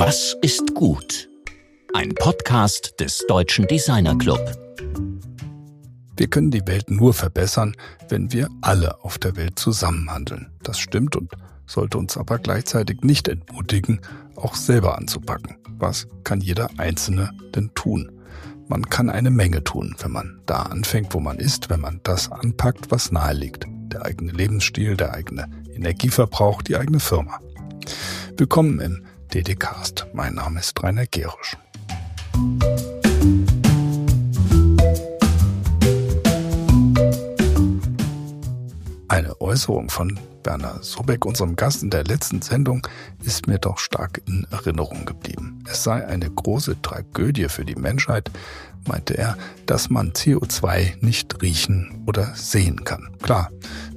Was ist gut? Ein Podcast des Deutschen Designer Club. Wir können die Welt nur verbessern, wenn wir alle auf der Welt zusammenhandeln. Das stimmt und sollte uns aber gleichzeitig nicht entmutigen, auch selber anzupacken. Was kann jeder Einzelne denn tun? Man kann eine Menge tun, wenn man da anfängt, wo man ist, wenn man das anpackt, was nahe liegt. Der eigene Lebensstil, der eigene Energieverbrauch, die eigene Firma. Willkommen im DDcast. Mein Name ist Rainer Gerisch. Eine Äußerung von Werner Sobeck, unserem Gast in der letzten Sendung, ist mir doch stark in Erinnerung geblieben. Es sei eine große Tragödie für die Menschheit, meinte er, dass man CO2 nicht riechen oder sehen kann. Klar,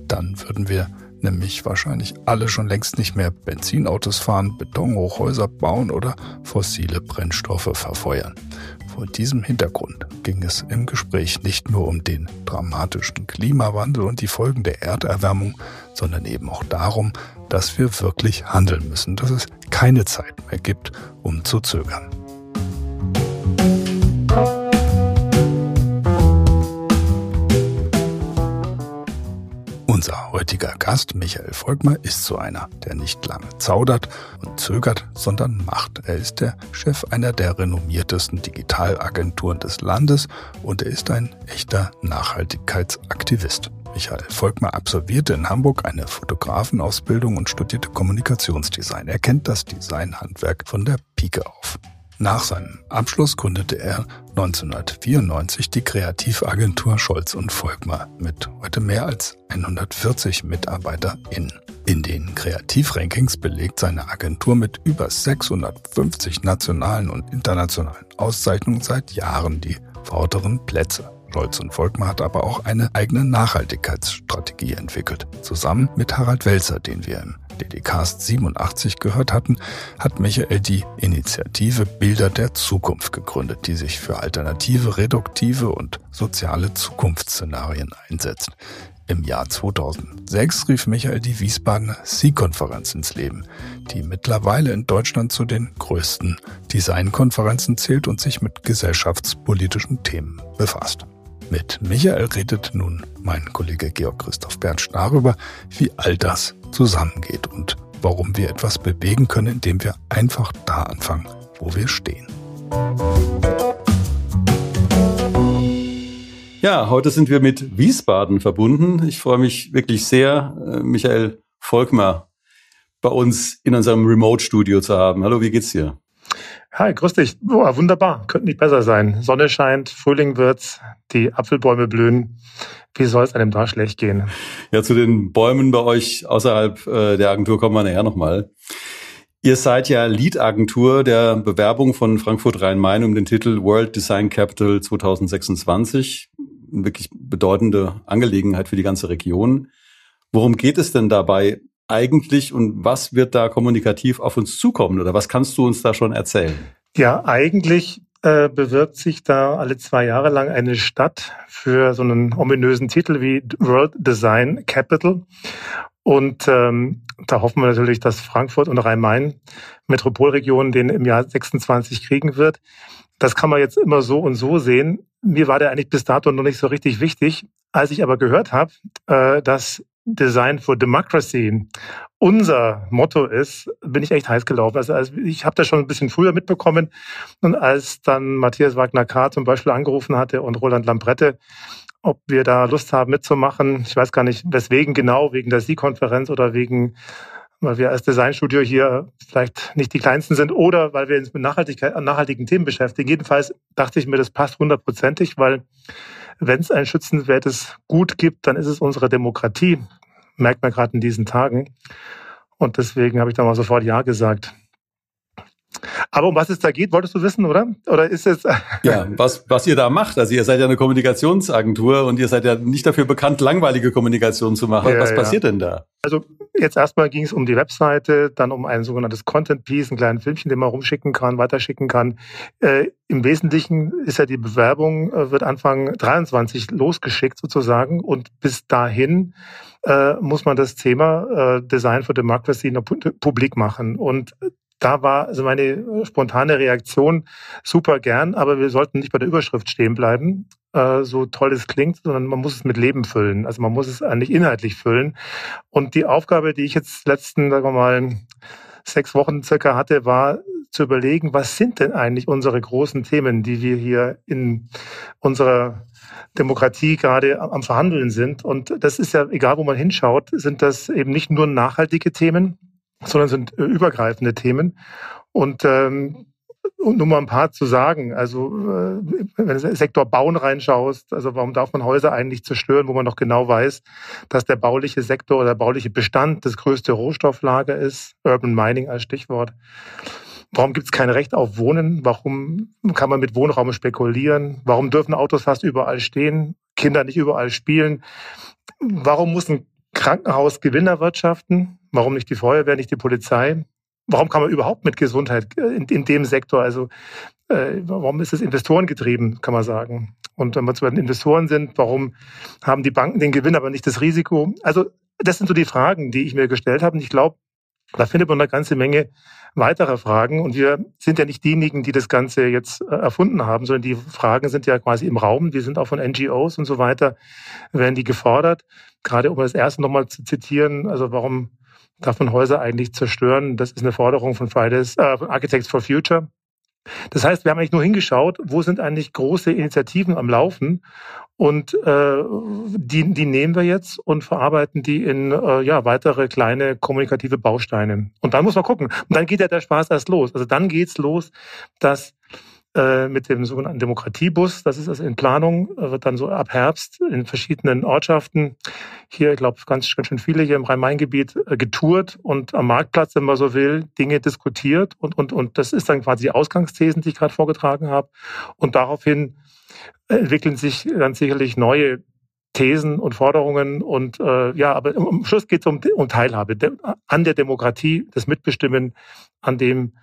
dann würden wir nämlich wahrscheinlich alle schon längst nicht mehr Benzinautos fahren, Betonhochhäuser bauen oder fossile Brennstoffe verfeuern. Vor diesem Hintergrund ging es im Gespräch nicht nur um den dramatischen Klimawandel und die Folgen der Erderwärmung, sondern eben auch darum, dass wir wirklich handeln müssen, dass es keine Zeit mehr gibt, um zu zögern. Unser heutiger Gast, Michael Volkmar, ist so einer, der nicht lange zaudert und zögert, sondern macht. Er ist der Chef einer der renommiertesten Digitalagenturen des Landes und er ist ein echter Nachhaltigkeitsaktivist. Michael Volkmar absolvierte in Hamburg eine Fotografenausbildung und studierte Kommunikationsdesign. Er kennt das Designhandwerk von der Pike auf. Nach seinem Abschluss gründete er 1994 die Kreativagentur Scholz und Volkmar mit heute mehr als 140 MitarbeiterInnen. In den Kreativrankings belegt seine Agentur mit über 650 nationalen und internationalen Auszeichnungen seit Jahren die vorderen Plätze. Scholz und Volkmar hat aber auch eine eigene Nachhaltigkeitsstrategie entwickelt, zusammen mit Harald Welzer, den wir im DDcast 87 gehört hatten, hat Michael die Initiative Bilder der Zukunft gegründet, die sich für alternative, reduktive und soziale Zukunftsszenarien einsetzt. Im Jahr 2006 rief Michael die Wiesbadener Sie-Konferenz ins Leben, die mittlerweile in Deutschland zu den größten Designkonferenzen zählt und sich mit gesellschaftspolitischen Themen befasst. Mit Michael redet nun mein Kollege Georg Christoph Bernst darüber, wie all das zusammengeht und warum wir etwas bewegen können, indem wir einfach da anfangen, wo wir stehen. Ja, heute sind wir mit Wiesbaden verbunden. Ich freue mich wirklich sehr, äh, Michael Volkmar bei uns in unserem Remote-Studio zu haben. Hallo, wie geht's dir? Hi, grüß dich. Oh, wunderbar. Könnte nicht besser sein. Sonne scheint, Frühling wird's, die Apfelbäume blühen. Wie soll es einem da schlecht gehen? Ja, zu den Bäumen bei euch außerhalb äh, der Agentur kommen wir nachher nochmal. Ihr seid ja Lead-Agentur der Bewerbung von Frankfurt Rhein-Main um den Titel World Design Capital 2026. Eine wirklich bedeutende Angelegenheit für die ganze Region. Worum geht es denn dabei eigentlich und was wird da kommunikativ auf uns zukommen oder was kannst du uns da schon erzählen? Ja, eigentlich äh, bewirbt sich da alle zwei Jahre lang eine Stadt für so einen ominösen Titel wie World Design Capital. Und ähm, da hoffen wir natürlich, dass Frankfurt und Rhein-Main Metropolregion den im Jahr 26 kriegen wird. Das kann man jetzt immer so und so sehen. Mir war der eigentlich bis dato noch nicht so richtig wichtig. Als ich aber gehört habe, äh, dass Design for Democracy unser Motto ist, bin ich echt heiß gelaufen. Also, also ich habe das schon ein bisschen früher mitbekommen. Und als dann Matthias Wagner-K. zum Beispiel angerufen hatte und Roland Lambrette, ob wir da Lust haben mitzumachen, ich weiß gar nicht, weswegen genau, wegen der Sie-Konferenz oder wegen weil wir als Designstudio hier vielleicht nicht die kleinsten sind oder weil wir uns mit Nachhaltigkeit, nachhaltigen Themen beschäftigen. Jedenfalls dachte ich mir, das passt hundertprozentig, weil wenn es ein schützenswertes Gut gibt, dann ist es unsere Demokratie, merkt man gerade in diesen Tagen. Und deswegen habe ich da mal sofort Ja gesagt. Aber um was es da geht, wolltest du wissen, oder? Oder ist es? ja, was, was ihr da macht. Also ihr seid ja eine Kommunikationsagentur und ihr seid ja nicht dafür bekannt, langweilige Kommunikation zu machen. Ja, was passiert denn da? Also jetzt erstmal ging es um die Webseite, dann um ein sogenanntes Content Piece, ein kleines Filmchen, den man rumschicken kann, weiterschicken kann. Äh, Im Wesentlichen ist ja die Bewerbung, äh, wird Anfang 23 losgeschickt sozusagen und bis dahin äh, muss man das Thema äh, Design for Democracy noch publik machen. Und da war also meine spontane Reaktion super gern, aber wir sollten nicht bei der Überschrift stehen bleiben, äh, so toll es klingt, sondern man muss es mit Leben füllen. Also man muss es eigentlich inhaltlich füllen. Und die Aufgabe, die ich jetzt letzten, sagen wir mal, sechs Wochen circa hatte, war zu überlegen, was sind denn eigentlich unsere großen Themen, die wir hier in unserer Demokratie gerade am Verhandeln sind. Und das ist ja, egal wo man hinschaut, sind das eben nicht nur nachhaltige Themen, sondern sind äh, übergreifende Themen. Und ähm, um nur mal ein paar zu sagen, also äh, wenn du Sektor Bauen reinschaust, also warum darf man Häuser eigentlich zerstören, wo man noch genau weiß, dass der bauliche Sektor oder der bauliche Bestand das größte Rohstofflager ist, Urban Mining als Stichwort. Warum gibt es kein Recht auf Wohnen? Warum kann man mit Wohnraum spekulieren? Warum dürfen Autos fast überall stehen, Kinder nicht überall spielen? Warum muss ein Krankenhaus Gewinner wirtschaften? Warum nicht die Feuerwehr, nicht die Polizei? Warum kann man überhaupt mit Gesundheit äh, in, in dem Sektor, also äh, warum ist es investorengetrieben, kann man sagen? Und wenn wir zu den Investoren sind, warum haben die Banken den Gewinn, aber nicht das Risiko? Also das sind so die Fragen, die ich mir gestellt habe. Und ich glaube, da findet man eine ganze Menge weiterer Fragen. Und wir sind ja nicht diejenigen, die das Ganze jetzt äh, erfunden haben, sondern die Fragen sind ja quasi im Raum. Die sind auch von NGOs und so weiter, werden die gefordert. Gerade um das erste nochmal zu zitieren, also warum darf man Häuser eigentlich zerstören? Das ist eine Forderung von Fridays, äh, von Architects for Future. Das heißt, wir haben eigentlich nur hingeschaut, wo sind eigentlich große Initiativen am Laufen und äh, die, die nehmen wir jetzt und verarbeiten die in äh, ja, weitere kleine kommunikative Bausteine. Und dann muss man gucken. Und dann geht ja der Spaß erst los. Also dann geht's los, dass mit dem sogenannten Demokratiebus. Das ist also in Planung, äh, wird dann so ab Herbst in verschiedenen Ortschaften hier, ich glaube, ganz, ganz schön viele hier im Rhein-Main-Gebiet äh, getourt und am Marktplatz, wenn man so will, Dinge diskutiert. Und, und, und das ist dann quasi die Ausgangsthesen, die ich gerade vorgetragen habe. Und daraufhin entwickeln sich dann sicherlich neue Thesen und Forderungen und äh, ja, aber am Schluss geht es um, um Teilhabe an der Demokratie, das Mitbestimmen, an dem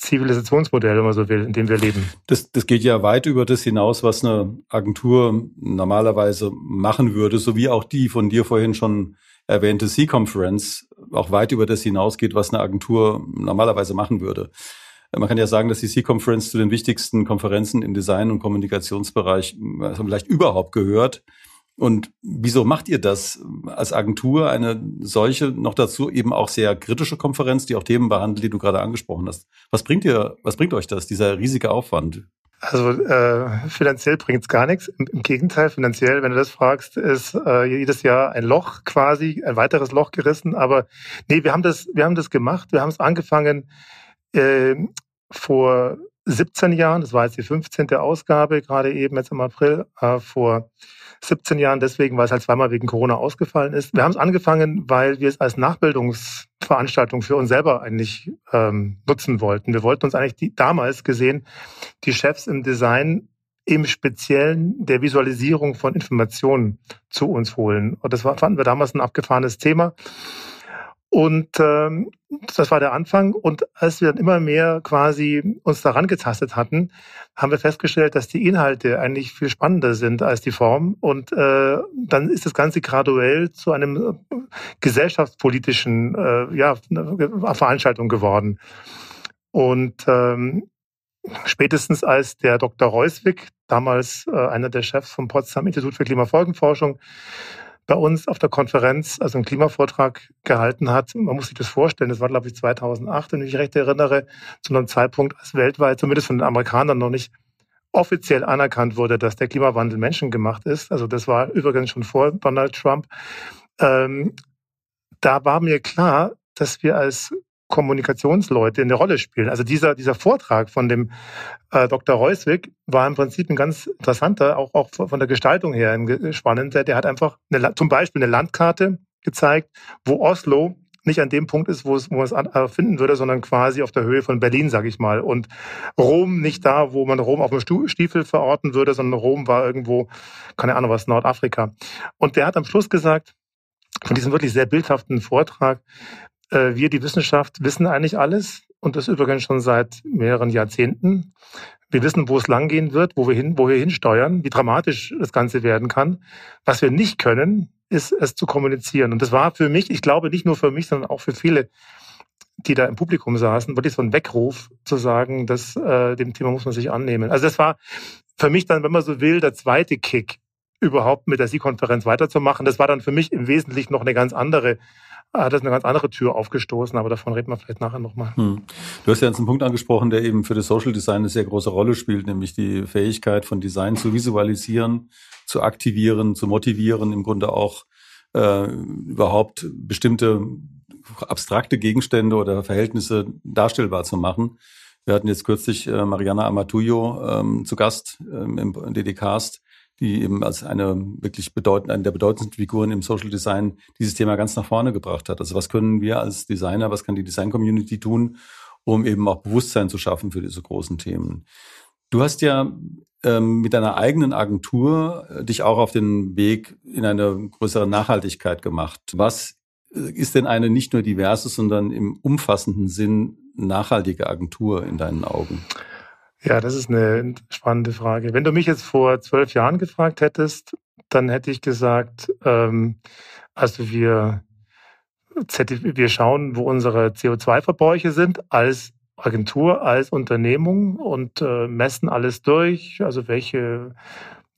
Zivilisationsmodell, wenn man so will, in dem wir leben. Das, das geht ja weit über das hinaus, was eine Agentur normalerweise machen würde, so wie auch die von dir vorhin schon erwähnte C-Conference auch weit über das hinausgeht, was eine Agentur normalerweise machen würde. Man kann ja sagen, dass die C-Conference zu den wichtigsten Konferenzen im Design- und Kommunikationsbereich also vielleicht überhaupt gehört. Und wieso macht ihr das als Agentur eine solche, noch dazu eben auch sehr kritische Konferenz, die auch Themen behandelt, die du gerade angesprochen hast? Was bringt ihr, was bringt euch das, dieser riesige Aufwand? Also äh, finanziell bringt's gar nichts. Im, Im, Gegenteil, finanziell, wenn du das fragst, ist äh, jedes Jahr ein Loch quasi, ein weiteres Loch gerissen. Aber nee, wir haben das, wir haben das gemacht. Wir haben es angefangen äh, vor 17 Jahren. Das war jetzt die 15. Ausgabe, gerade eben jetzt im April äh, vor 17 Jahren deswegen, weil es halt zweimal wegen Corona ausgefallen ist. Wir haben es angefangen, weil wir es als Nachbildungsveranstaltung für uns selber eigentlich ähm, nutzen wollten. Wir wollten uns eigentlich die, damals gesehen die Chefs im Design im Speziellen der Visualisierung von Informationen zu uns holen. Und das war, fanden wir damals ein abgefahrenes Thema. Und ähm, das war der Anfang. Und als wir dann immer mehr quasi uns daran getastet hatten, haben wir festgestellt, dass die Inhalte eigentlich viel spannender sind als die Form. Und äh, dann ist das Ganze graduell zu einem äh, gesellschaftspolitischen äh, ja, Veranstaltung geworden. Und ähm, spätestens als der Dr. Reuswig, damals äh, einer der Chefs vom Potsdam Institut für Klimafolgenforschung, bei uns auf der Konferenz, also einen Klimavortrag gehalten hat. Man muss sich das vorstellen, das war, glaube ich, 2008, wenn ich mich recht erinnere, zu einem Zeitpunkt, als weltweit, zumindest von den Amerikanern noch nicht offiziell anerkannt wurde, dass der Klimawandel menschengemacht ist. Also das war übrigens schon vor Donald Trump. Ähm, da war mir klar, dass wir als Kommunikationsleute eine Rolle spielen. Also dieser, dieser Vortrag von dem äh, Dr. Reuswig war im Prinzip ein ganz interessanter, auch, auch von der Gestaltung her ein spannender. Der hat einfach eine, zum Beispiel eine Landkarte gezeigt, wo Oslo nicht an dem Punkt ist, wo es, wo es äh, finden würde, sondern quasi auf der Höhe von Berlin, sage ich mal. Und Rom nicht da, wo man Rom auf dem Stiefel verorten würde, sondern Rom war irgendwo, keine Ahnung was, Nordafrika. Und der hat am Schluss gesagt, von diesem wirklich sehr bildhaften Vortrag, äh, wir, die Wissenschaft, wissen eigentlich alles und das übrigens schon seit mehreren Jahrzehnten. Wir wissen, wo es langgehen wird, wo wir hin, wo wir hinsteuern, wie dramatisch das Ganze werden kann. Was wir nicht können, ist es zu kommunizieren. Und das war für mich, ich glaube nicht nur für mich, sondern auch für viele die da im Publikum saßen, wirklich so ein Weckruf zu sagen, dass äh, dem Thema muss man sich annehmen. Also das war für mich dann, wenn man so will, der zweite Kick, überhaupt mit der Sie-Konferenz weiterzumachen. Das war dann für mich im Wesentlichen noch eine ganz andere hat das eine ganz andere Tür aufgestoßen, aber davon reden wir vielleicht nachher nochmal. Hm. Du hast ja jetzt einen Punkt angesprochen, der eben für das Social Design eine sehr große Rolle spielt, nämlich die Fähigkeit von Design zu visualisieren, zu aktivieren, zu motivieren, im Grunde auch äh, überhaupt bestimmte abstrakte Gegenstände oder Verhältnisse darstellbar zu machen. Wir hatten jetzt kürzlich äh, Mariana Amatuyo ähm, zu Gast ähm, im DD-Cast, die eben als eine wirklich bedeutende, eine der bedeutendsten Figuren im Social Design dieses Thema ganz nach vorne gebracht hat. Also was können wir als Designer, was kann die Design Community tun, um eben auch Bewusstsein zu schaffen für diese großen Themen? Du hast ja ähm, mit deiner eigenen Agentur äh, dich auch auf den Weg in eine größere Nachhaltigkeit gemacht. Was äh, ist denn eine nicht nur diverse, sondern im umfassenden Sinn nachhaltige Agentur in deinen Augen? Ja, das ist eine spannende Frage. Wenn du mich jetzt vor zwölf Jahren gefragt hättest, dann hätte ich gesagt, ähm, also wir, wir schauen, wo unsere CO2-Verbräuche sind als Agentur, als Unternehmung und äh, messen alles durch, also welche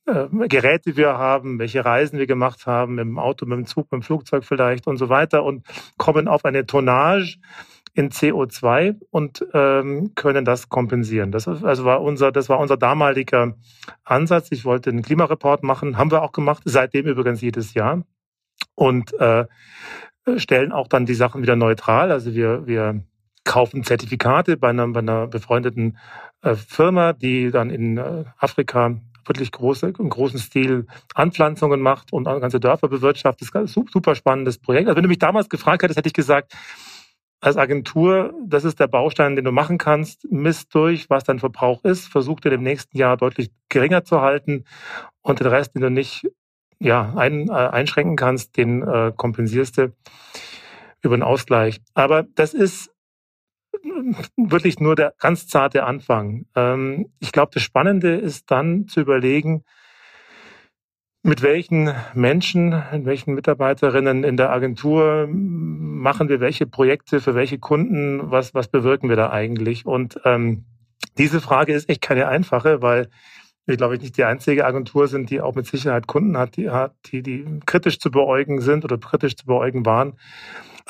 äh, Geräte wir haben, welche Reisen wir gemacht haben, im Auto, mit dem Zug, mit dem Flugzeug vielleicht und so weiter und kommen auf eine Tonnage, in CO2 und ähm, können das kompensieren. Das also war unser, das war unser damaliger Ansatz. Ich wollte einen Klimareport machen, haben wir auch gemacht, seitdem übrigens jedes Jahr und äh, stellen auch dann die Sachen wieder neutral. Also wir wir kaufen Zertifikate bei einer, bei einer befreundeten äh, Firma, die dann in äh, Afrika wirklich große, im großen Stil Anpflanzungen macht und ganze Dörfer bewirtschaftet. Das ist ein super spannendes Projekt. Also wenn du mich damals gefragt hättest, hätte ich gesagt, als Agentur, das ist der Baustein, den du machen kannst. Misst durch, was dein Verbrauch ist, versuch dir im nächsten Jahr deutlich geringer zu halten und den Rest, den du nicht ja, ein, äh, einschränken kannst, den äh, kompensierst du über den Ausgleich. Aber das ist wirklich nur der ganz zarte Anfang. Ähm, ich glaube, das Spannende ist dann zu überlegen, mit welchen Menschen, mit welchen Mitarbeiterinnen in der Agentur machen wir welche Projekte für welche Kunden? Was, was bewirken wir da eigentlich? Und ähm, diese Frage ist echt keine einfache, weil wir, glaube ich, nicht die einzige Agentur sind, die auch mit Sicherheit Kunden hat, die, die, die kritisch zu beäugen sind oder kritisch zu beäugen waren.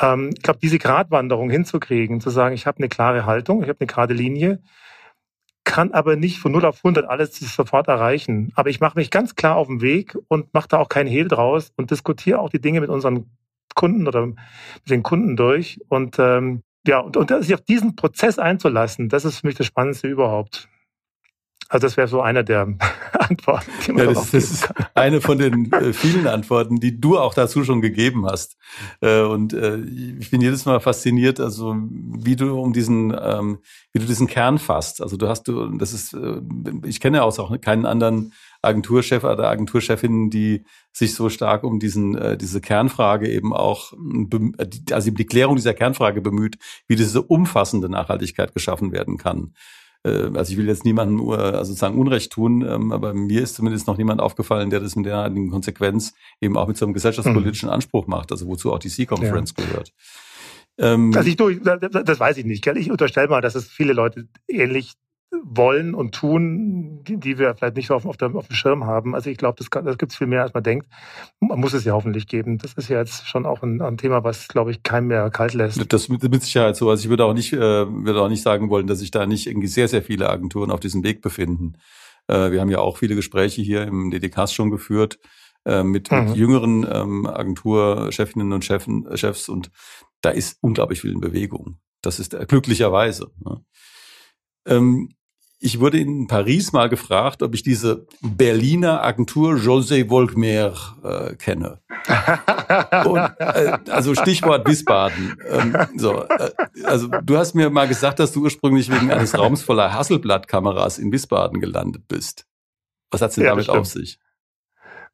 Ähm, ich glaube, diese Gratwanderung hinzukriegen, zu sagen, ich habe eine klare Haltung, ich habe eine gerade Linie, kann aber nicht von 0 auf 100 alles sofort erreichen. Aber ich mache mich ganz klar auf den Weg und mache da auch keinen Hehl draus und diskutiere auch die Dinge mit unseren Kunden oder mit den Kunden durch. Und ähm, ja, und, und sich auf diesen Prozess einzulassen, das ist für mich das Spannendste überhaupt. Also das wäre so einer der Antworten, die man ja, das, ist eine von den äh, vielen Antworten, die du auch dazu schon gegeben hast. Äh, und äh, ich bin jedes Mal fasziniert, also wie du um diesen, ähm, wie du diesen Kern fasst. Also du hast du, das ist, äh, ich kenne ja auch keinen anderen Agenturchef oder Agenturchefin, die sich so stark um diesen äh, diese Kernfrage eben auch also die Klärung dieser Kernfrage bemüht, wie diese umfassende Nachhaltigkeit geschaffen werden kann. Äh, also ich will jetzt niemandem also sozusagen Unrecht tun, ähm, aber mir ist zumindest noch niemand aufgefallen, der das mit der Konsequenz eben auch mit so einem gesellschaftspolitischen mhm. Anspruch macht, also wozu auch die C-Conference ja. gehört. Ähm, also ich, das weiß ich nicht. Gell? Ich unterstelle mal, dass es viele Leute ähnlich wollen und tun, die, die wir vielleicht nicht so auf, auf, der, auf dem Schirm haben. Also ich glaube, das, das gibt es viel mehr, als man denkt. Man muss es ja hoffentlich geben. Das ist ja jetzt schon auch ein, ein Thema, was, glaube ich, keinem mehr kalt lässt. Das mit, mit Sicherheit so. Also ich würde auch nicht, äh, würde auch nicht sagen wollen, dass sich da nicht irgendwie sehr, sehr viele Agenturen auf diesem Weg befinden. Äh, wir haben ja auch viele Gespräche hier im DDKs schon geführt äh, mit, mhm. mit jüngeren ähm, Agenturchefinnen und Chefen, Chefs und da ist unglaublich viel in Bewegung. Das ist äh, glücklicherweise. Ne? Ähm, ich wurde in Paris mal gefragt, ob ich diese Berliner Agentur José Volkmer äh, kenne. Und, äh, also Stichwort Wiesbaden. Ähm, so, äh, also du hast mir mal gesagt, dass du ursprünglich wegen eines Raums voller Hasselblatt-Kameras in Wiesbaden gelandet bist. Was hat's denn ja, damit auf sich?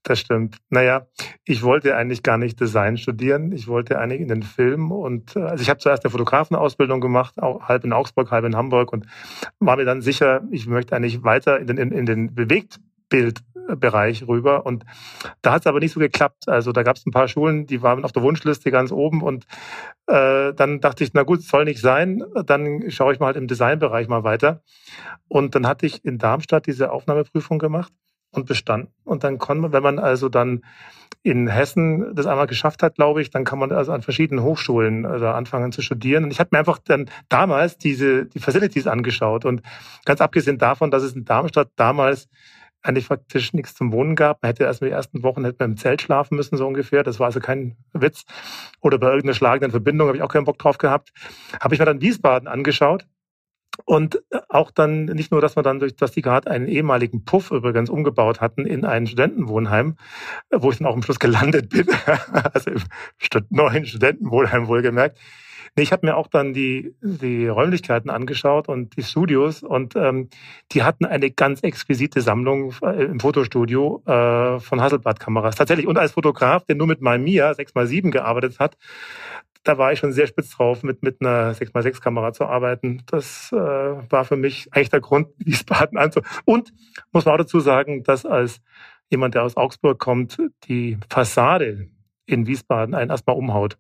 Das stimmt. Naja, ich wollte eigentlich gar nicht Design studieren. Ich wollte eigentlich in den Film und äh, also ich habe zuerst eine Fotografenausbildung gemacht, auch halb in Augsburg, halb in Hamburg und war mir dann sicher, ich möchte eigentlich weiter in den, in, in den bewegt Stadtbildbereich rüber. Und da hat es aber nicht so geklappt. Also da gab es ein paar Schulen, die waren auf der Wunschliste ganz oben. Und äh, dann dachte ich, na gut, soll nicht sein. Dann schaue ich mal halt im Designbereich mal weiter. Und dann hatte ich in Darmstadt diese Aufnahmeprüfung gemacht und bestanden. Und dann kann man, wenn man also dann in Hessen das einmal geschafft hat, glaube ich, dann kann man also an verschiedenen Hochschulen also anfangen zu studieren. Und ich habe mir einfach dann damals diese die Facilities angeschaut und ganz abgesehen davon, dass es in Darmstadt damals eigentlich faktisch nichts zum Wohnen gab. Man hätte erst in den ersten Wochen hätte man im Zelt schlafen müssen, so ungefähr. Das war also kein Witz. Oder bei irgendeiner schlagenden Verbindung habe ich auch keinen Bock drauf gehabt. Habe ich mir dann Wiesbaden angeschaut und auch dann nicht nur, dass man dann durch, dass die gerade einen ehemaligen Puff übrigens umgebaut hatten in ein Studentenwohnheim, wo ich dann auch am Schluss gelandet bin, also im neuen Studentenwohnheim wohlgemerkt. Ich habe mir auch dann die, die Räumlichkeiten angeschaut und die Studios und ähm, die hatten eine ganz exquisite Sammlung äh, im Fotostudio äh, von Hasselblad-Kameras. Tatsächlich. Und als Fotograf, der nur mit Mamiya 6x7 gearbeitet hat, da war ich schon sehr spitz drauf, mit, mit einer 6x6-Kamera zu arbeiten. Das äh, war für mich eigentlich der Grund, Wiesbaden anzu. Und muss man auch dazu sagen, dass als jemand, der aus Augsburg kommt, die Fassade in Wiesbaden einen erstmal umhaut.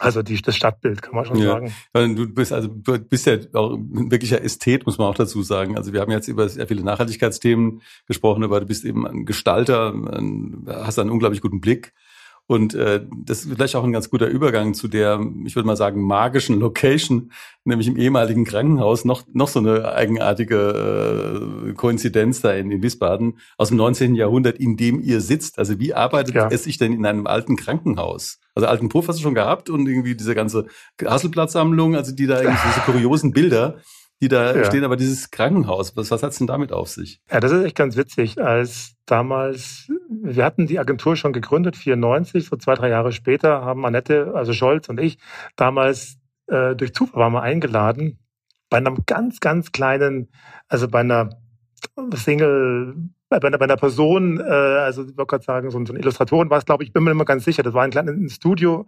Also die, das Stadtbild, kann man schon ja. sagen. Du bist also du bist ja auch ein wirklicher Ästhet, muss man auch dazu sagen. Also wir haben jetzt über sehr viele Nachhaltigkeitsthemen gesprochen, aber du bist eben ein Gestalter, ein, hast einen unglaublich guten Blick und äh, das ist vielleicht auch ein ganz guter Übergang zu der, ich würde mal sagen, magischen Location, nämlich im ehemaligen Krankenhaus, noch, noch so eine eigenartige äh, Koinzidenz da in, in Wiesbaden aus dem 19. Jahrhundert, in dem ihr sitzt. Also wie arbeitet ja. es sich denn in einem alten Krankenhaus? Also alten Puff hast du schon gehabt und irgendwie diese ganze Hasselblattsammlung, also die da irgendwie diese kuriosen Bilder die da ja. stehen, aber dieses Krankenhaus, was, was hat's denn damit auf sich? Ja, das ist echt ganz witzig. Als damals, wir hatten die Agentur schon gegründet, 94, so zwei, drei Jahre später haben Annette, also Scholz und ich, damals äh, durch Zufall waren wir eingeladen bei einem ganz, ganz kleinen, also bei einer Single, bei einer, bei einer Person, äh, also ich wollte gerade sagen, so ein, so ein Illustratoren war es, glaube ich, bin mir immer ganz sicher. Das war ein kleines Studio,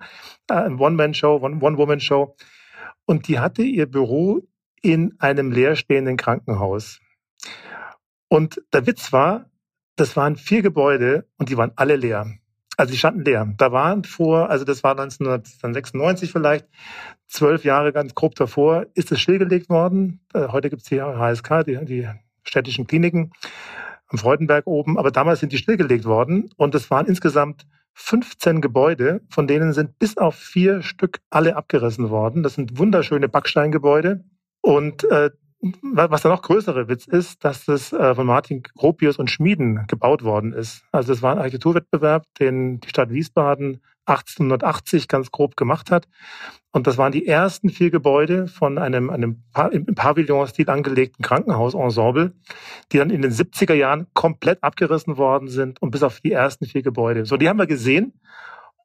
äh, ein One-Man-Show, One-Woman-Show. Und die hatte ihr Büro in einem leerstehenden Krankenhaus. Und der Witz war, das waren vier Gebäude und die waren alle leer. Also die standen leer. Da waren vor, also das war 1996 vielleicht, zwölf Jahre ganz grob davor, ist es stillgelegt worden. Äh, heute gibt es die HSK, die, die städtischen Kliniken am Freudenberg oben, aber damals sind die stillgelegt worden und es waren insgesamt 15 Gebäude, von denen sind bis auf vier Stück alle abgerissen worden. Das sind wunderschöne Backsteingebäude und äh, was der noch größere Witz ist, dass das äh, von Martin Gropius und Schmieden gebaut worden ist. Also es war ein Architekturwettbewerb, den die Stadt Wiesbaden 1880 ganz grob gemacht hat. Und das waren die ersten vier Gebäude von einem, einem im Pavillon-Stil angelegten Krankenhausensemble, die dann in den 70er Jahren komplett abgerissen worden sind und bis auf die ersten vier Gebäude. So, die haben wir gesehen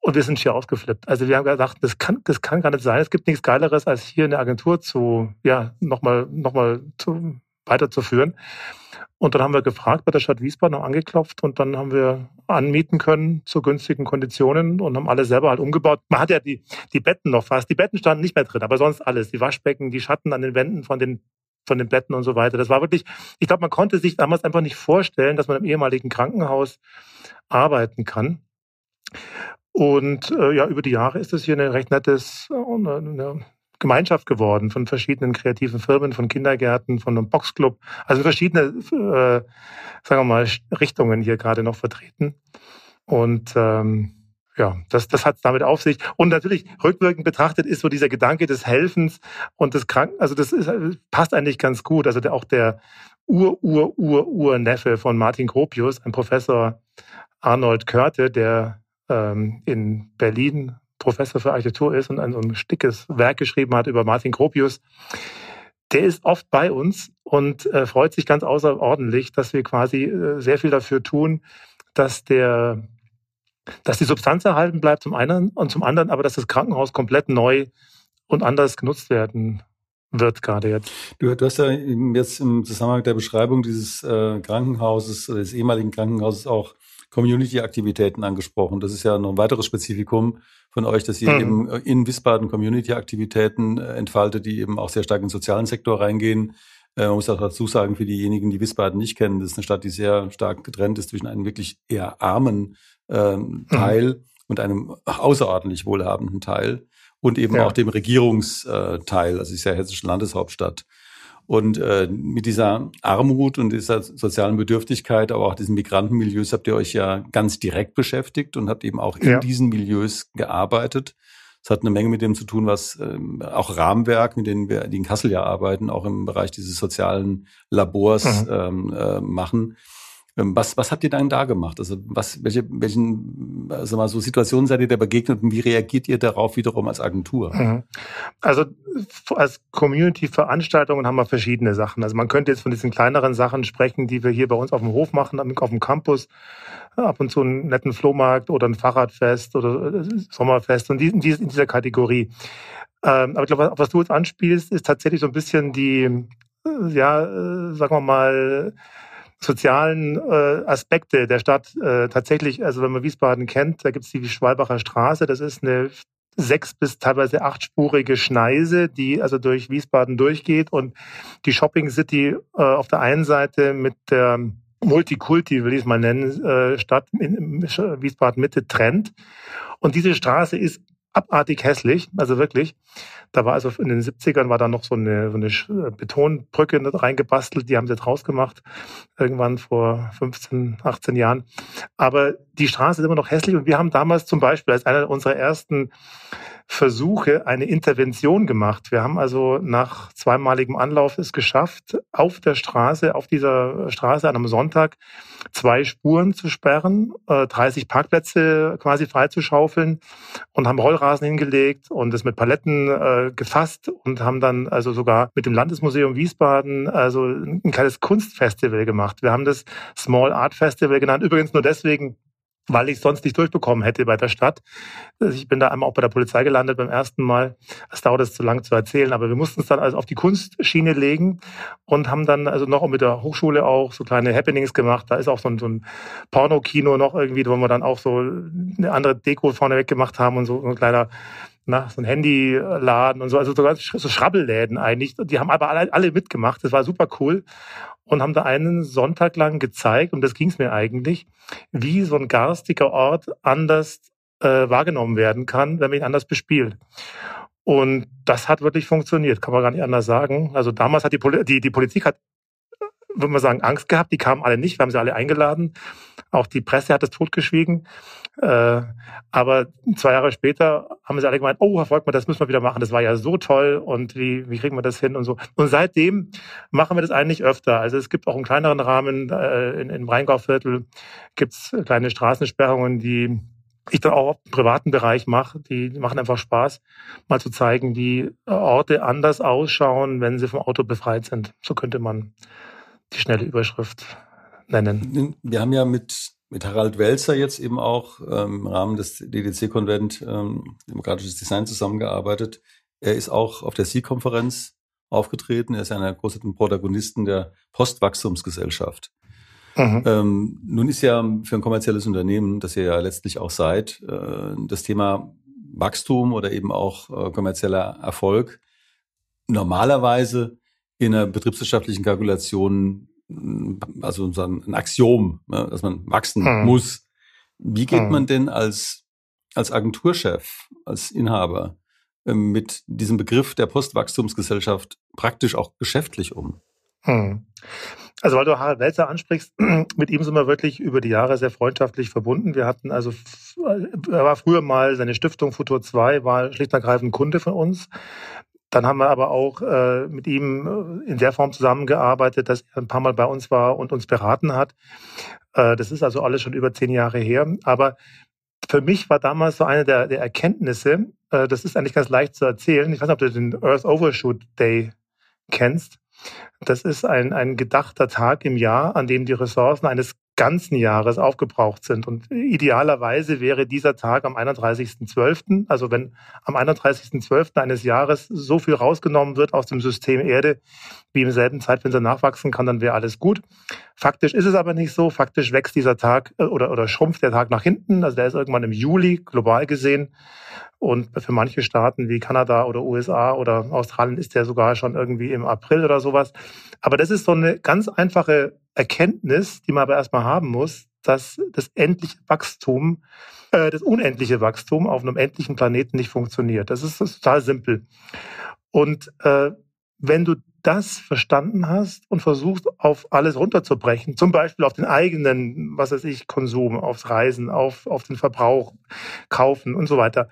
und wir sind hier ausgeflippt. Also wir haben gedacht, das kann, das kann gar nicht sein. Es gibt nichts Geileres, als hier eine Agentur zu, ja, nochmal, nochmal zu, weiterzuführen. Und dann haben wir gefragt bei der Stadt Wiesbaden, haben angeklopft und dann haben wir anmieten können zu günstigen Konditionen und haben alle selber halt umgebaut. Man hat ja die, die Betten noch fast. Die Betten standen nicht mehr drin, aber sonst alles. Die Waschbecken, die Schatten an den Wänden von den von den Betten und so weiter. Das war wirklich, ich glaube, man konnte sich damals einfach nicht vorstellen, dass man im ehemaligen Krankenhaus arbeiten kann. Und äh, ja, über die Jahre ist es hier eine recht nettes äh, eine Gemeinschaft geworden von verschiedenen kreativen Firmen, von Kindergärten, von einem Boxclub. Also verschiedene, äh, sagen wir mal, Richtungen hier gerade noch vertreten. Und ähm, ja, das, das hat es damit auf sich. Und natürlich rückwirkend betrachtet ist so dieser Gedanke des Helfens und des Kranken, also das ist, passt eigentlich ganz gut. Also der, auch der Ur, Ur, Ur, Ur-Neffe von Martin Gropius, ein Professor Arnold Körte, der ähm, in Berlin Professor für Architektur ist und ein ein stickes Werk geschrieben hat über Martin Gropius. Der ist oft bei uns und äh, freut sich ganz außerordentlich, dass wir quasi äh, sehr viel dafür tun, dass der, dass die Substanz erhalten bleibt zum einen und zum anderen, aber dass das Krankenhaus komplett neu und anders genutzt werden wird gerade jetzt. Du, du hast ja jetzt im Zusammenhang der Beschreibung dieses äh, Krankenhauses, des ehemaligen Krankenhauses auch Community-Aktivitäten angesprochen. Das ist ja noch ein weiteres Spezifikum von euch, dass ihr mhm. eben in Wiesbaden Community-Aktivitäten äh, entfaltet, die eben auch sehr stark in den sozialen Sektor reingehen. Äh, man muss auch dazu sagen, für diejenigen, die Wiesbaden nicht kennen, das ist eine Stadt, die sehr stark getrennt ist zwischen einem wirklich eher armen ähm, mhm. Teil mhm. und einem außerordentlich wohlhabenden Teil und eben ja. auch dem Regierungsteil, also ist ja hessische Landeshauptstadt. Und äh, mit dieser Armut und dieser sozialen Bedürftigkeit, aber auch diesen Migrantenmilieus habt ihr euch ja ganz direkt beschäftigt und habt eben auch in ja. diesen Milieus gearbeitet. Es hat eine Menge mit dem zu tun, was ähm, auch Rahmenwerk, mit denen wir, die in Kassel ja arbeiten, auch im Bereich dieses sozialen Labors mhm. ähm, äh, machen. Ähm, was, was habt ihr dann da gemacht? Also was, welche, welchen, also mal so Situationen seid ihr da begegnet und wie reagiert ihr darauf wiederum als Agentur? Mhm. Also als Community-Veranstaltungen haben wir verschiedene Sachen. Also man könnte jetzt von diesen kleineren Sachen sprechen, die wir hier bei uns auf dem Hof machen, auf dem Campus, ab und zu einen netten Flohmarkt oder ein Fahrradfest oder äh, Sommerfest und in dieser Kategorie. Ähm, aber ich glaube, was du jetzt anspielst, ist tatsächlich so ein bisschen die, äh, ja, äh, sagen wir mal, sozialen äh, Aspekte der Stadt äh, tatsächlich, also wenn man Wiesbaden kennt, da gibt es die Schwalbacher Straße, das ist eine sechs bis teilweise achtspurige Schneise, die also durch Wiesbaden durchgeht und die Shopping City äh, auf der einen Seite mit der Multikulti, will ich es mal nennen, äh, Stadt in Wiesbaden Mitte trennt. Und diese Straße ist abartig hässlich, also wirklich. Da war also in den 70ern war da noch so eine, so eine äh, Betonbrücke reingebastelt, die haben sie jetzt rausgemacht, irgendwann vor 15, 18 Jahren. Aber die Straße ist immer noch hässlich und wir haben damals zum Beispiel als einer unserer ersten Versuche, eine Intervention gemacht. Wir haben also nach zweimaligem Anlauf es geschafft, auf der Straße, auf dieser Straße an einem Sonntag zwei Spuren zu sperren, 30 äh, Parkplätze quasi freizuschaufeln und haben Rollrasen hingelegt und es mit Paletten äh, gefasst und haben dann also sogar mit dem Landesmuseum Wiesbaden also ein kleines Kunstfestival gemacht. Wir haben das Small Art Festival genannt, übrigens nur deswegen, weil ich sonst nicht durchbekommen hätte bei der Stadt. Ich bin da einmal auch bei der Polizei gelandet beim ersten Mal. Es dauert es zu lang zu erzählen, aber wir mussten es dann also auf die Kunstschiene legen und haben dann also noch mit der Hochschule auch so kleine Happenings gemacht. Da ist auch so ein, so ein Porno-Kino noch irgendwie, wo wir dann auch so eine andere Deko vorneweg gemacht haben und so ein kleiner na, so ein Handyladen und so, also sogar so Schrabbelläden eigentlich. Die haben aber alle, alle mitgemacht. Das war super cool und haben da einen Sonntag lang gezeigt, und das ging es mir eigentlich, wie so ein garstiger Ort anders äh, wahrgenommen werden kann, wenn man ihn anders bespielt. Und das hat wirklich funktioniert, kann man gar nicht anders sagen. Also damals hat die, Poli die, die Politik hat, würde man sagen, Angst gehabt. Die kamen alle nicht, wir haben sie alle eingeladen. Auch die Presse hat es totgeschwiegen. Äh, aber zwei Jahre später haben sie alle gemeint, oh, Herr Volkmann, das müssen wir wieder machen. Das war ja so toll und wie, wie kriegen wir das hin und so. Und seitdem machen wir das eigentlich öfter. Also es gibt auch einen kleineren Rahmen, äh, in, im Rheingauviertel gibt es kleine Straßensperrungen, die ich dann auch im privaten Bereich mache. Die machen einfach Spaß, mal zu zeigen, wie Orte anders ausschauen, wenn sie vom Auto befreit sind. So könnte man die schnelle Überschrift nennen. Wir haben ja mit mit Harald Welzer jetzt eben auch ähm, im Rahmen des DDC-Konvent ähm, Demokratisches Design zusammengearbeitet. Er ist auch auf der Sie-Konferenz aufgetreten. Er ist einer der großen Protagonisten der Postwachstumsgesellschaft. Mhm. Ähm, nun ist ja für ein kommerzielles Unternehmen, das ihr ja letztlich auch seid, äh, das Thema Wachstum oder eben auch äh, kommerzieller Erfolg normalerweise in einer betriebswirtschaftlichen Kalkulation also ein Axiom, ne, dass man wachsen hm. muss. Wie geht hm. man denn als, als Agenturchef, als Inhaber ähm, mit diesem Begriff der Postwachstumsgesellschaft praktisch auch geschäftlich um? Hm. Also weil du Harald Welzer ansprichst, mit ihm sind wir wirklich über die Jahre sehr freundschaftlich verbunden. Wir hatten also, er war früher mal, seine Stiftung Futur 2 war schlicht und ergreifend Kunde von uns. Dann haben wir aber auch äh, mit ihm äh, in der Form zusammengearbeitet, dass er ein paar Mal bei uns war und uns beraten hat. Äh, das ist also alles schon über zehn Jahre her. Aber für mich war damals so eine der, der Erkenntnisse, äh, das ist eigentlich ganz leicht zu erzählen. Ich weiß nicht, ob du den Earth Overshoot Day kennst. Das ist ein, ein gedachter Tag im Jahr, an dem die Ressourcen eines ganzen Jahres aufgebraucht sind. Und idealerweise wäre dieser Tag am 31.12., also wenn am 31.12. eines Jahres so viel rausgenommen wird aus dem System Erde, wie im selben Zeitfenster nachwachsen kann, dann wäre alles gut. Faktisch ist es aber nicht so. Faktisch wächst dieser Tag äh, oder, oder schrumpft der Tag nach hinten. Also der ist irgendwann im Juli global gesehen. Und für manche Staaten wie Kanada oder USA oder Australien ist der sogar schon irgendwie im April oder sowas. Aber das ist so eine ganz einfache Erkenntnis, die man aber erstmal haben muss, dass das endliche Wachstum, äh, das unendliche Wachstum auf einem endlichen Planeten nicht funktioniert. Das ist, das ist total simpel. Und äh, wenn du das verstanden hast und versuchst, auf alles runterzubrechen, zum Beispiel auf den eigenen, was weiß ich, Konsum, aufs Reisen, auf, auf den Verbrauch, kaufen und so weiter,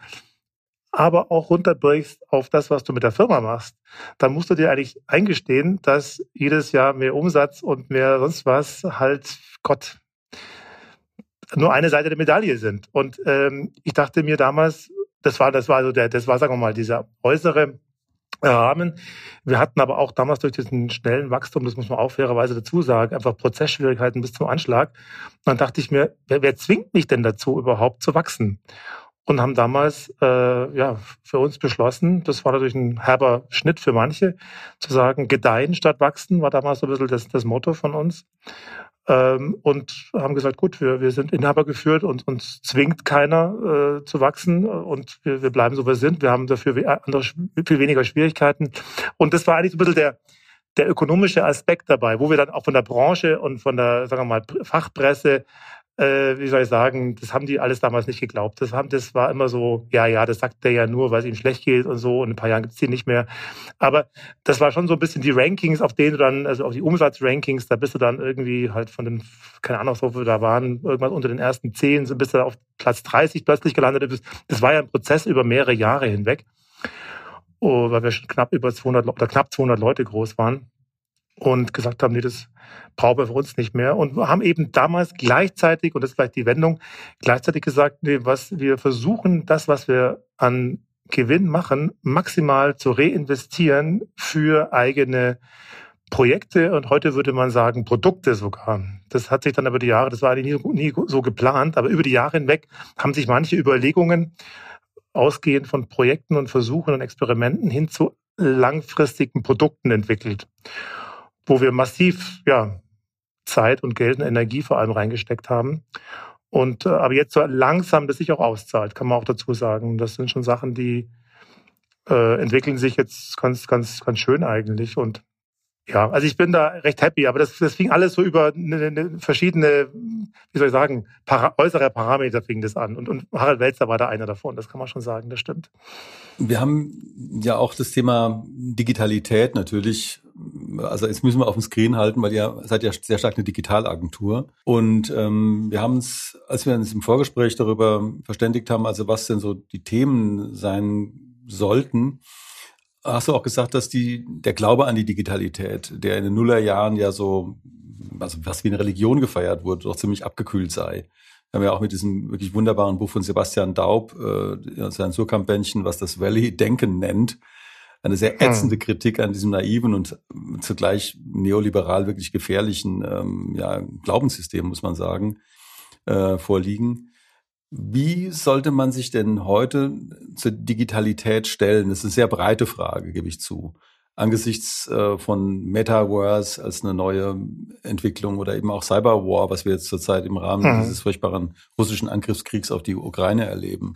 aber auch runterbrichst auf das, was du mit der Firma machst, dann musst du dir eigentlich eingestehen, dass jedes Jahr mehr Umsatz und mehr sonst was halt, Gott, nur eine Seite der Medaille sind. Und ähm, ich dachte mir damals, das war, das war also der, das war, sagen wir mal, dieser äußere Rahmen. Wir hatten aber auch damals durch diesen schnellen Wachstum, das muss man auch fairerweise dazu sagen, einfach Prozessschwierigkeiten bis zum Anschlag. Dann dachte ich mir, wer, wer zwingt mich denn dazu, überhaupt zu wachsen? Und haben damals äh, ja für uns beschlossen, das war natürlich ein herber Schnitt für manche, zu sagen, gedeihen statt wachsen, war damals so ein bisschen das, das Motto von uns. Ähm, und haben gesagt, gut, wir, wir sind Inhaber geführt und uns zwingt keiner äh, zu wachsen und wir, wir bleiben so, wie wir sind. Wir haben dafür andere, viel weniger Schwierigkeiten. Und das war eigentlich so ein bisschen der, der ökonomische Aspekt dabei, wo wir dann auch von der Branche und von der, sagen wir mal, Fachpresse äh, wie soll ich sagen, das haben die alles damals nicht geglaubt. Das, haben, das war immer so, ja, ja, das sagt der ja nur, weil es ihm schlecht geht und so. Und in ein paar Jahren gibt's die nicht mehr. Aber das war schon so ein bisschen die Rankings, auf denen du dann, also auch die Umsatzrankings, da bist du dann irgendwie halt von den, keine Ahnung, so viel da waren, irgendwas unter den ersten zehn, so bist du auf Platz 30 plötzlich gelandet. Das war ja ein Prozess über mehrere Jahre hinweg. Oh, weil wir schon knapp über 200 oder knapp 200 Leute groß waren und gesagt haben, nee, das brauchen wir für uns nicht mehr. Und haben eben damals gleichzeitig, und das ist vielleicht die Wendung, gleichzeitig gesagt, nee, was wir versuchen, das, was wir an Gewinn machen, maximal zu reinvestieren für eigene Projekte und heute würde man sagen Produkte sogar. Das hat sich dann über die Jahre, das war nie, nie so geplant, aber über die Jahre hinweg haben sich manche Überlegungen ausgehend von Projekten und Versuchen und Experimenten hin zu langfristigen Produkten entwickelt wo wir massiv ja, Zeit und Geld und Energie vor allem reingesteckt haben. Und äh, aber jetzt so langsam das sich auch auszahlt, kann man auch dazu sagen. Das sind schon Sachen, die äh, entwickeln sich jetzt ganz, ganz, ganz schön eigentlich. Und ja, also ich bin da recht happy, aber das, das fing alles so über eine, eine verschiedene, wie soll ich sagen, para, äußere Parameter fing das an. Und, und Harald Welzer war da einer davon, das kann man schon sagen, das stimmt. Wir haben ja auch das Thema Digitalität natürlich. Also jetzt müssen wir auf dem Screen halten, weil ihr seid ja sehr stark eine Digitalagentur. Und ähm, wir haben uns, als wir uns im Vorgespräch darüber verständigt haben, also was denn so die Themen sein sollten, hast du auch gesagt, dass die, der Glaube an die Digitalität, der in den Nullerjahren ja so, also was wie eine Religion gefeiert wurde, doch ziemlich abgekühlt sei. Wir haben ja auch mit diesem wirklich wunderbaren Buch von Sebastian Daub, äh, sein Surkamp-Bändchen, was das Valley-Denken nennt, eine sehr hm. ätzende Kritik an diesem naiven und zugleich neoliberal wirklich gefährlichen ähm, ja, Glaubenssystem, muss man sagen, äh, vorliegen. Wie sollte man sich denn heute zur Digitalität stellen? Das ist eine sehr breite Frage, gebe ich zu. Angesichts äh, von Metaverse als eine neue Entwicklung oder eben auch Cyberwar, was wir jetzt zurzeit im Rahmen mhm. dieses furchtbaren russischen Angriffskriegs auf die Ukraine erleben.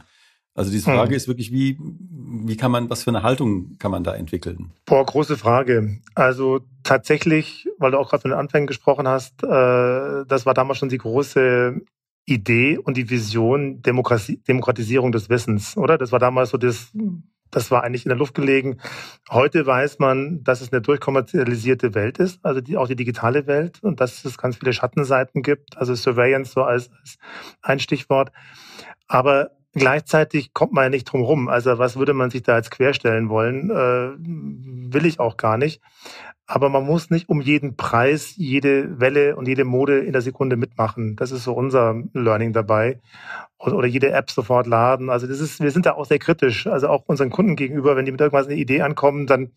Also diese Frage mhm. ist wirklich, wie, wie kann man, was für eine Haltung kann man da entwickeln? Boah, große Frage. Also tatsächlich, weil du auch gerade von den Anfängen gesprochen hast, äh, das war damals schon die große Idee und die Vision Demokratie, Demokratisierung des Wissens, oder? Das war damals so das, das war eigentlich in der Luft gelegen. Heute weiß man, dass es eine durchkommerzialisierte Welt ist, also die, auch die digitale Welt und dass es ganz viele Schattenseiten gibt, also Surveillance so als, als ein Stichwort. Aber gleichzeitig kommt man ja nicht drum rum. Also was würde man sich da jetzt querstellen wollen? Äh, will ich auch gar nicht. Aber man muss nicht um jeden Preis, jede Welle und jede Mode in der Sekunde mitmachen. Das ist so unser Learning dabei. Oder jede App sofort laden. Also das ist, wir sind da auch sehr kritisch. Also auch unseren Kunden gegenüber, wenn die mit irgendwas eine Idee ankommen, dann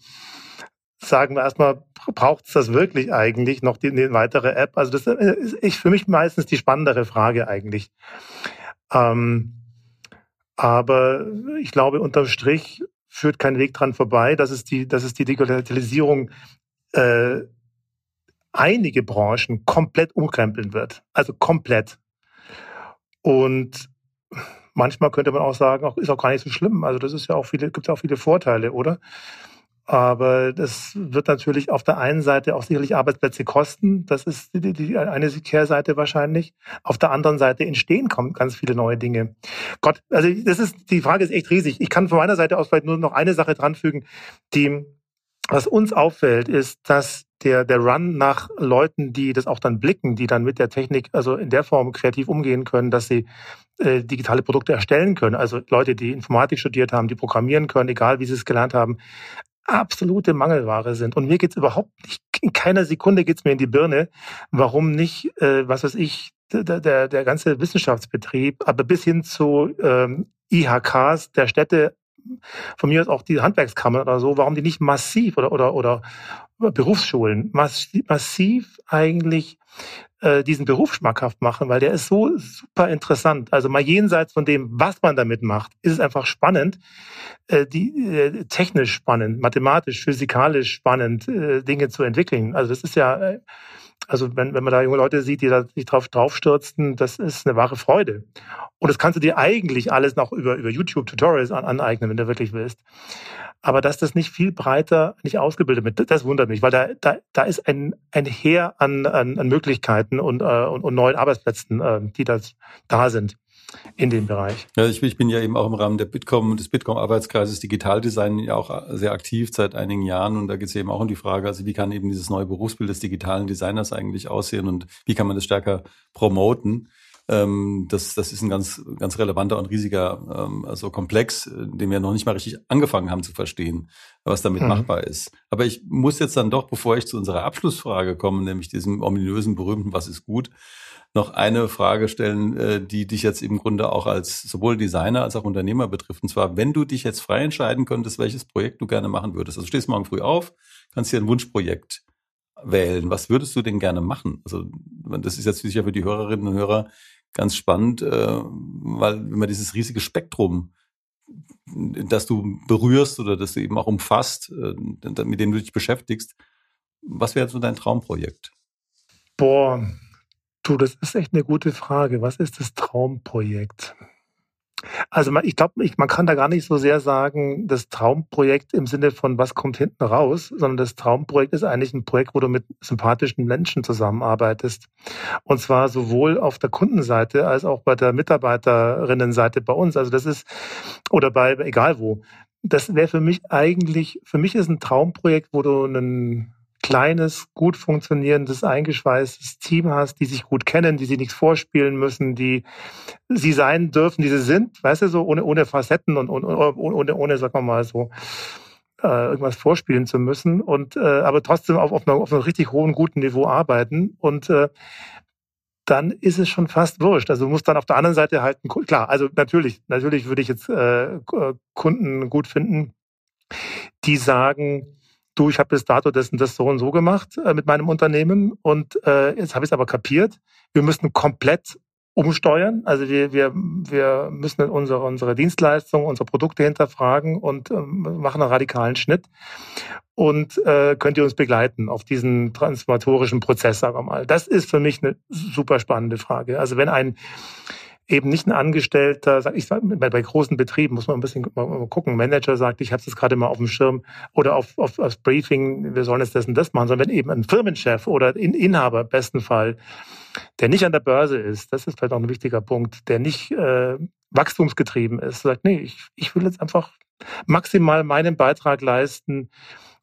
sagen wir erstmal, braucht es das wirklich eigentlich noch die, eine weitere App? Also das ist ich, für mich meistens die spannendere Frage eigentlich. Ähm, aber ich glaube, unterm Strich führt kein Weg dran vorbei, dass es die, dass es die Digitalisierung äh, einige Branchen komplett umkrempeln wird. Also komplett. Und manchmal könnte man auch sagen, ist auch gar nicht so schlimm. Also das ist ja auch viele, gibt ja auch viele Vorteile, oder? Aber das wird natürlich auf der einen Seite auch sicherlich Arbeitsplätze kosten. Das ist die, die eine Kehrseite wahrscheinlich. Auf der anderen Seite entstehen ganz viele neue Dinge. Gott, also das ist, die Frage ist echt riesig. Ich kann von meiner Seite aus vielleicht nur noch eine Sache dranfügen, die, was uns auffällt, ist, dass der, der Run nach Leuten, die das auch dann blicken, die dann mit der Technik also in der Form kreativ umgehen können, dass sie äh, digitale Produkte erstellen können. Also Leute, die Informatik studiert haben, die programmieren können, egal wie sie es gelernt haben absolute Mangelware sind. Und mir geht's überhaupt nicht, in keiner Sekunde geht's mir in die Birne, warum nicht, äh, was weiß ich, der, der, der ganze Wissenschaftsbetrieb, aber bis hin zu ähm, IHKs der Städte, von mir aus auch die Handwerkskammer oder so, warum die nicht massiv oder, oder, oder Berufsschulen massiv eigentlich äh, diesen Beruf schmackhaft machen, weil der ist so super interessant. Also mal jenseits von dem, was man damit macht, ist es einfach spannend, äh, die äh, technisch spannend, mathematisch, physikalisch spannend, äh, Dinge zu entwickeln. Also das ist ja, äh, also wenn, wenn man da junge Leute sieht, die da sich drauf draufstürzen, das ist eine wahre Freude. Und das kannst du dir eigentlich alles noch über, über YouTube-Tutorials an, aneignen, wenn du wirklich willst. Aber dass das nicht viel breiter nicht ausgebildet wird, das wundert mich, weil da, da, da ist ein, ein Heer an, an, an Möglichkeiten und, äh, und, und neuen Arbeitsplätzen, äh, die das da sind in dem Bereich. Ja, ich, ich bin ja eben auch im Rahmen der Bitkom, des Bitkom-Arbeitskreises Digitaldesign ja auch sehr aktiv seit einigen Jahren und da geht es eben auch um die Frage, also wie kann eben dieses neue Berufsbild des digitalen Designers eigentlich aussehen und wie kann man das stärker promoten? Ähm, das, das ist ein ganz, ganz relevanter und riesiger ähm, also Komplex, den wir noch nicht mal richtig angefangen haben zu verstehen, was damit mhm. machbar ist. Aber ich muss jetzt dann doch, bevor ich zu unserer Abschlussfrage komme, nämlich diesem ominösen, berühmten Was ist gut, noch eine Frage stellen, äh, die dich jetzt im Grunde auch als sowohl Designer als auch Unternehmer betrifft. Und zwar, wenn du dich jetzt frei entscheiden könntest, welches Projekt du gerne machen würdest. Also stehst morgen früh auf, kannst dir ein Wunschprojekt wählen. Was würdest du denn gerne machen? Also das ist jetzt sicher für die Hörerinnen und Hörer ganz spannend, äh, weil wenn man dieses riesige Spektrum, das du berührst oder das du eben auch umfasst, äh, mit dem du dich beschäftigst, was wäre so dein Traumprojekt? Boah, du, das ist echt eine gute Frage. Was ist das Traumprojekt? Also man, ich glaube, man kann da gar nicht so sehr sagen, das Traumprojekt im Sinne von, was kommt hinten raus, sondern das Traumprojekt ist eigentlich ein Projekt, wo du mit sympathischen Menschen zusammenarbeitest. Und zwar sowohl auf der Kundenseite als auch bei der Mitarbeiterinnenseite bei uns. Also das ist, oder bei, egal wo. Das wäre für mich eigentlich, für mich ist ein Traumprojekt, wo du einen kleines, gut funktionierendes, eingeschweißtes Team hast, die sich gut kennen, die sie nichts vorspielen müssen, die sie sein dürfen, die sie sind, weißt du, so ohne, ohne Facetten und ohne, ohne, ohne, sagen wir mal so, äh, irgendwas vorspielen zu müssen und äh, aber trotzdem auf, auf, einer, auf einem richtig hohen, guten Niveau arbeiten und äh, dann ist es schon fast wurscht. Also du musst dann auf der anderen Seite halt, klar, also natürlich, natürlich würde ich jetzt äh, Kunden gut finden, die sagen, du, ich habe bis dato das und das so und so gemacht äh, mit meinem Unternehmen und äh, jetzt habe ich es aber kapiert. Wir müssen komplett umsteuern. Also wir, wir, wir müssen unsere, unsere Dienstleistungen, unsere Produkte hinterfragen und ähm, machen einen radikalen Schnitt. Und äh, könnt ihr uns begleiten auf diesen transformatorischen Prozess, sagen wir mal. Das ist für mich eine super spannende Frage. Also wenn ein eben nicht ein Angestellter, ich bei, bei großen Betrieben muss man ein bisschen mal gucken, Manager sagt, ich habe das gerade mal auf dem Schirm oder auf, auf, aufs Briefing, wir sollen jetzt das und das machen, sondern wenn eben ein Firmenchef oder ein Inhaber im besten Fall, der nicht an der Börse ist, das ist vielleicht auch ein wichtiger Punkt, der nicht äh, wachstumsgetrieben ist, sagt, nee, ich, ich will jetzt einfach maximal meinen Beitrag leisten,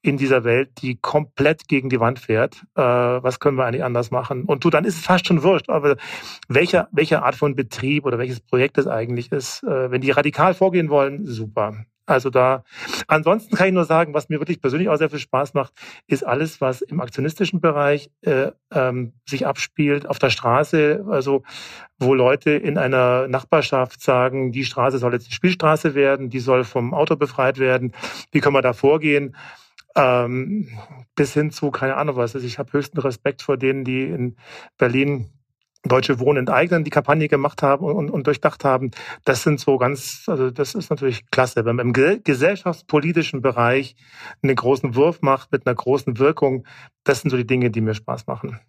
in dieser Welt, die komplett gegen die Wand fährt. Äh, was können wir eigentlich anders machen? Und du, dann ist es fast schon wurscht, aber welcher, welche Art von Betrieb oder welches Projekt es eigentlich ist, äh, wenn die radikal vorgehen wollen, super. Also da, ansonsten kann ich nur sagen, was mir wirklich persönlich auch sehr viel Spaß macht, ist alles, was im aktionistischen Bereich äh, ähm, sich abspielt, auf der Straße, also wo Leute in einer Nachbarschaft sagen, die Straße soll jetzt die Spielstraße werden, die soll vom Auto befreit werden, wie können wir da vorgehen? Ähm, bis hin zu, keine Ahnung was. Also ich habe höchsten Respekt vor denen, die in Berlin Deutsche Wohnen enteignen, die Kampagne gemacht haben und, und, durchdacht haben. Das sind so ganz, also das ist natürlich klasse, wenn man im gesellschaftspolitischen Bereich einen großen Wurf macht mit einer großen Wirkung. Das sind so die Dinge, die mir Spaß machen.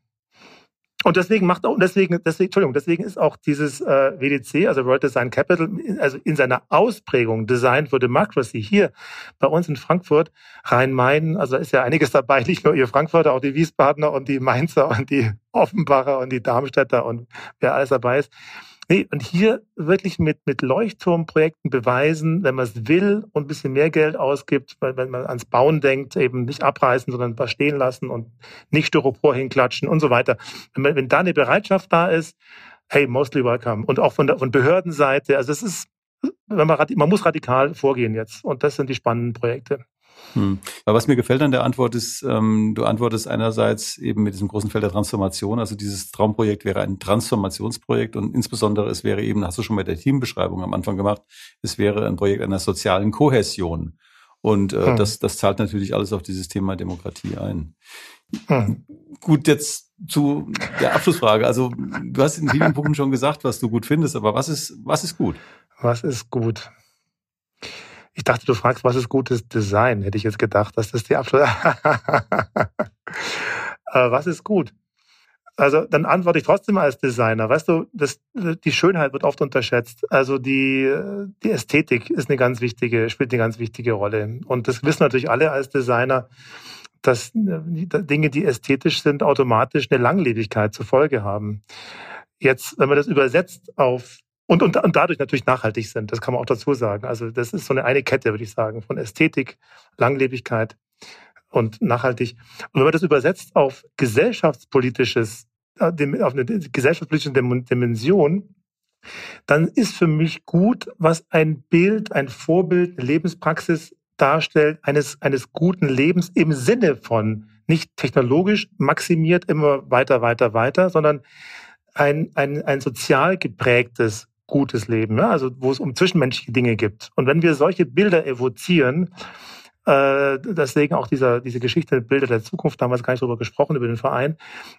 Und deswegen macht auch, deswegen, deswegen, Entschuldigung, deswegen ist auch dieses äh, WDC, also World Design Capital, also in seiner Ausprägung Design for Democracy hier bei uns in Frankfurt, Rhein-Main, also ist ja einiges dabei, nicht nur ihr Frankfurter, auch die Wiesbadener und die Mainzer und die Offenbacher und die Darmstädter und wer alles dabei ist. Nee, und hier wirklich mit, mit Leuchtturmprojekten beweisen, wenn man es will und ein bisschen mehr Geld ausgibt, weil wenn man ans Bauen denkt, eben nicht abreißen, sondern paar stehen lassen und nicht Styropor hinklatschen und so weiter. Wenn, wenn da eine Bereitschaft da ist, hey, mostly welcome. Und auch von der von Behördenseite, also es ist, wenn man, man muss radikal vorgehen jetzt. Und das sind die spannenden Projekte. Hm. Aber was mir gefällt an der Antwort ist, ähm, du antwortest einerseits eben mit diesem großen Feld der Transformation. Also dieses Traumprojekt wäre ein Transformationsprojekt und insbesondere es wäre eben, hast du schon mit der Teambeschreibung am Anfang gemacht, es wäre ein Projekt einer sozialen Kohäsion. Und äh, hm. das, das zahlt natürlich alles auf dieses Thema Demokratie ein. Hm. Gut, jetzt zu der Abschlussfrage. Also du hast in vielen Punkten schon gesagt, was du gut findest, aber was ist, was ist gut? Was ist gut? Ich dachte, du fragst, was ist gutes Design? Hätte ich jetzt gedacht, dass das die Abschluss. Äh, was ist gut? Also dann antworte ich trotzdem als Designer. Weißt du, das, die Schönheit wird oft unterschätzt. Also die, die Ästhetik ist eine ganz wichtige, spielt eine ganz wichtige Rolle. Und das wissen natürlich alle als Designer, dass Dinge, die ästhetisch sind, automatisch eine Langlebigkeit zur Folge haben. Jetzt, wenn man das übersetzt auf und, und, und dadurch natürlich nachhaltig sind. Das kann man auch dazu sagen. Also das ist so eine eine Kette, würde ich sagen, von Ästhetik, Langlebigkeit und nachhaltig. Und wenn man das übersetzt auf gesellschaftspolitisches, äh, auf eine gesellschaftspolitische Dimension, dann ist für mich gut, was ein Bild, ein Vorbild, eine Lebenspraxis darstellt, eines, eines guten Lebens im Sinne von nicht technologisch maximiert immer weiter, weiter, weiter, sondern ein, ein, ein sozial geprägtes, gutes Leben, ja? also wo es um zwischenmenschliche Dinge gibt. Und wenn wir solche Bilder evozieren, äh, deswegen auch dieser, diese Geschichte Bilder der Zukunft, damals gar nicht drüber gesprochen, über den Verein.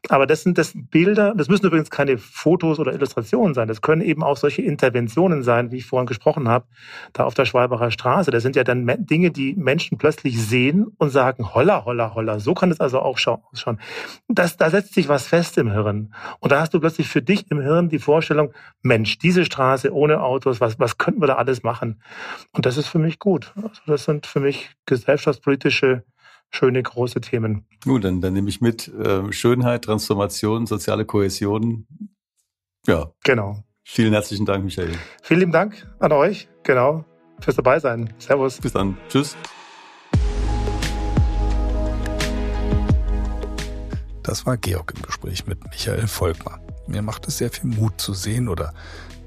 Aber das sind, das Bilder, das müssen übrigens keine Fotos oder Illustrationen sein. Das können eben auch solche Interventionen sein, wie ich vorhin gesprochen habe, da auf der Schwalbacher Straße. Das sind ja dann Dinge, die Menschen plötzlich sehen und sagen, holla, holla, holla. So kann es also auch ausschauen. Das, da setzt sich was fest im Hirn. Und da hast du plötzlich für dich im Hirn die Vorstellung, Mensch, diese Straße ohne Autos, was, was könnten wir da alles machen? Und das ist für mich gut. Also das sind für mich gesellschaftspolitische schöne große Themen. Gut, dann, dann nehme ich mit äh, Schönheit, Transformation, soziale Kohäsion. Ja. Genau. Vielen herzlichen Dank, Michael. Vielen lieben Dank an euch, genau, fürs dabei sein. Servus. Bis dann. Tschüss. Das war Georg im Gespräch mit Michael Volkmar. Mir macht es sehr viel Mut zu sehen oder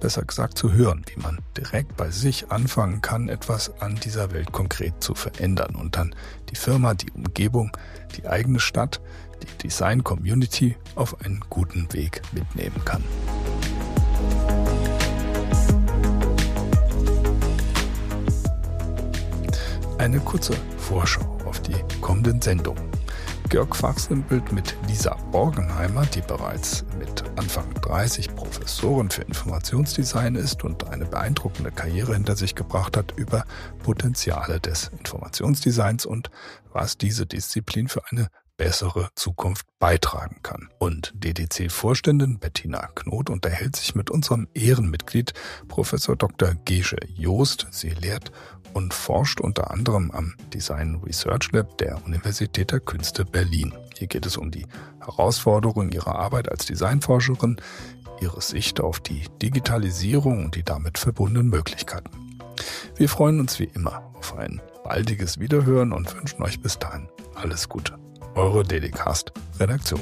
besser gesagt zu hören, wie man direkt bei sich anfangen kann, etwas an dieser Welt konkret zu verändern und dann die Firma, die Umgebung, die eigene Stadt, die Design Community auf einen guten Weg mitnehmen kann. Eine kurze Vorschau auf die kommenden Sendungen. Georg fachsimpelt mit Lisa Borgenheimer, die bereits mit Anfang 30 Professorin für Informationsdesign ist und eine beeindruckende Karriere hinter sich gebracht hat, über Potenziale des Informationsdesigns und was diese Disziplin für eine bessere Zukunft beitragen kann. Und DDC-Vorständin Bettina Knot unterhält sich mit unserem Ehrenmitglied Professor Dr. Gesche Joost. Sie lehrt und forscht unter anderem am Design Research Lab der Universität der Künste Berlin. Hier geht es um die Herausforderungen ihrer Arbeit als Designforscherin, ihre Sicht auf die Digitalisierung und die damit verbundenen Möglichkeiten. Wir freuen uns wie immer auf ein baldiges Wiederhören und wünschen euch bis dahin alles Gute. Eure Dedicast Redaktion.